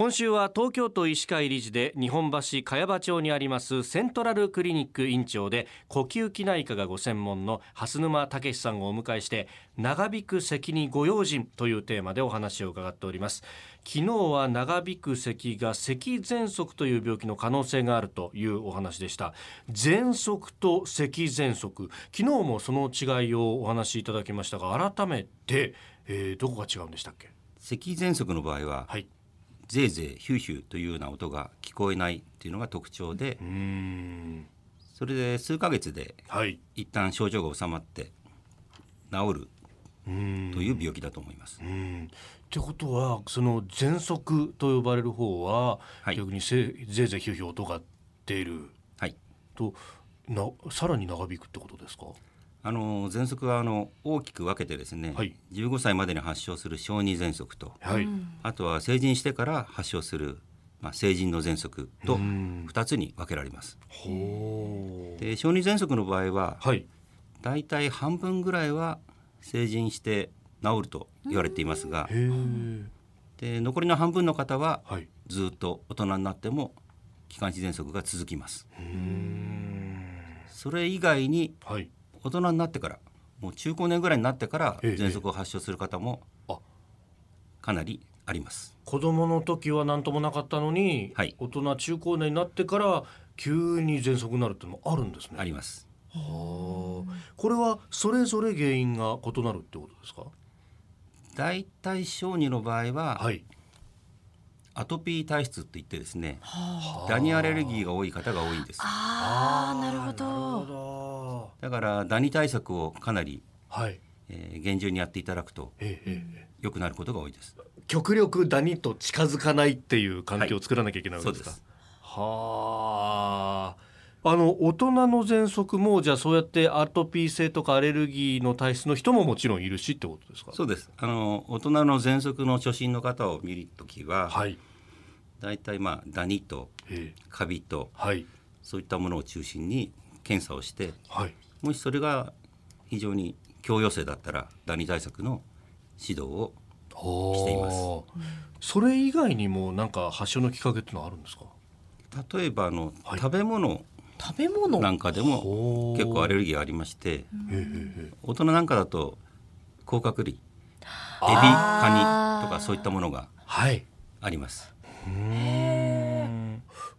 今週は東京都医師会理事で日本橋茅場町にありますセントラルクリニック院長で呼吸器内科がご専門の蓮沼武さんをお迎えして長引く咳にご用心というテーマでお話を伺っております。昨日は長引く咳が咳喘息という病気の可能性があるというお話でした。喘息と咳喘息。昨日もその違いをお話しいただきましたが改めて、えー、どこが違うんでしたっけ？咳喘息の場合は、はいゼーゼーヒューヒューというような音が聞こえないっていうのが特徴でそれで数ヶ月ではい。一旦症状が治まって治るという病気だと思います。う。ん。ってことはその喘息と呼ばれる方は、はい。逆にせぜいぜいヒューヒュー音が出るはい。となさらに長引くってことですか？あの喘息はあの大きく分けてですね、はい。15歳までに発症する小児喘息とはい、あとは成人してから発症する、まあ、成人の喘息とうん。2つに分けられます。で小児喘息の場合ははい。だいたい半分ぐらいは成人して治ると言われていますがで残りの半分の方ははい。ずっと大人になっても気管支喘息が続きます。うーん。それ以外にはい大人になってからもう中高年ぐらいになってからええ喘息を発症する方もあ。かなりあります。子供の時は何ともなかったのに、はい。大人中高年になってから急に喘息になるっていうのもあるんですね。あります。はあ。これはそれぞれ原因が異なるってことですか？だいたい小児の場合ははいアトピー体質って言ってですねはダニアレルギーが多い方が多いんです。ああなるほなるほど。どだからダニ対策をかなり、はい。えー厳重にやっていただくとええええ良くなることが多いです。極力ダニと近づかないっていう環境を作らなきゃいけないわけですか、そうです。はあ。あの大人の喘息もじゃあそうやってアトピー性とかアレルギーの体質の人ももちろんいるしってことですか？そうです。あの大人の喘息の初診の方を見るときは、はいだいたいまあダニとええ。カビとはい。そういったものを中心に検査をしてはい。もしそれが非常に強要性だったらダニ対策の指導をしています。それ以外にもなんか発症のきっかけってのはあるんですか？例えばあの、はい。食べ物。食べ物？なんかでも結構アレルギーがありまして大人なんかだと甲殻類。エビカニとかそういったものがはい。あります。うん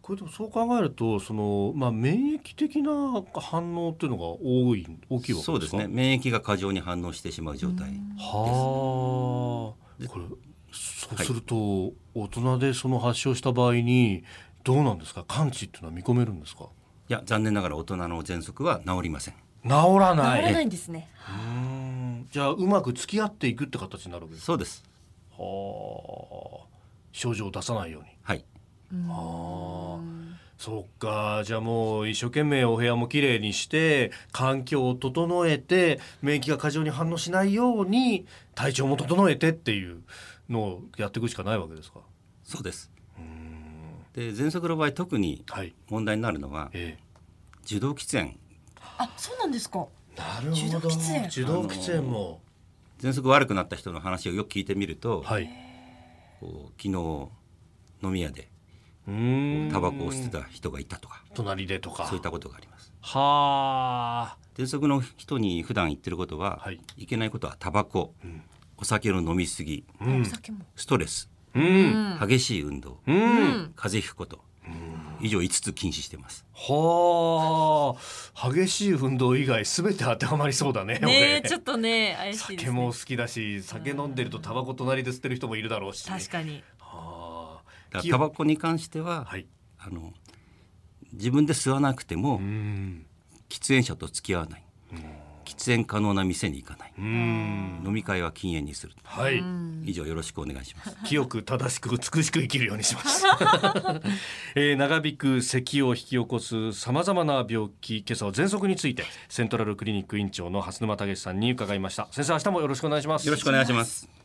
これでもそう考えるとその、まあ、免疫的な反応っていうのが多い大きいわけですかそうですね。免疫が過剰に反応してしまう状態はあ。これそうすると、大人でその発症した場合にどうなんですか？完治っていうのは見込めるんですか？いや残念ながら大人の喘息は治りません。治らない。治らないんですね。うん。じゃあうまく付き合っていくって形になるわけですそうです。かはあ症状を出さないように。はい。ああそっか。じゃあもう一生懸命お部屋もきれいにして環境を整えて免疫が過剰に反応しないように体調も整えてっていうのをやっていくしかないわけですか？そうです。うん。で喘息の場合特にはい。問題になるのはえ受動喫煙。あそうなんですか。えなるほど。受動喫煙。受動喫煙も。喘息悪くなった人の話をよく聞いてみると、はいこう昨日飲み屋でうん。タバコを吸ってた人がいたとか。隣でとか。そういったことがあります。はあ。喘息の人に普段言ってることは、はい。い、けないことはタバコ、ん。お酒の飲み過ぎうん。お酒も。ストレスうん。激しい運動、うん、うん。風邪ひくこと以上5つ禁止してます。はあ。激しい運動以外すべて当てはまりそうだね俺ねえちょっとね怪しいですね。酒も好きだし酒飲んでるとタバコ隣で吸ってる人もいるだろうし確かに。はあ。タバコに関しては、はい。あの自分で吸わなくても、うん。喫煙者と付き合わない、喫煙可能な店に行かない、飲み会は禁煙にするはい以上よろしくお願いします清く正しく美しく生きるようにします、えー長引く咳を引き起こすさまざまな病気今朝は喘息についてセントラルクリニック院長の蓮沼武さんに伺いました先生明日もよろしくお願いしますよろしくお願いします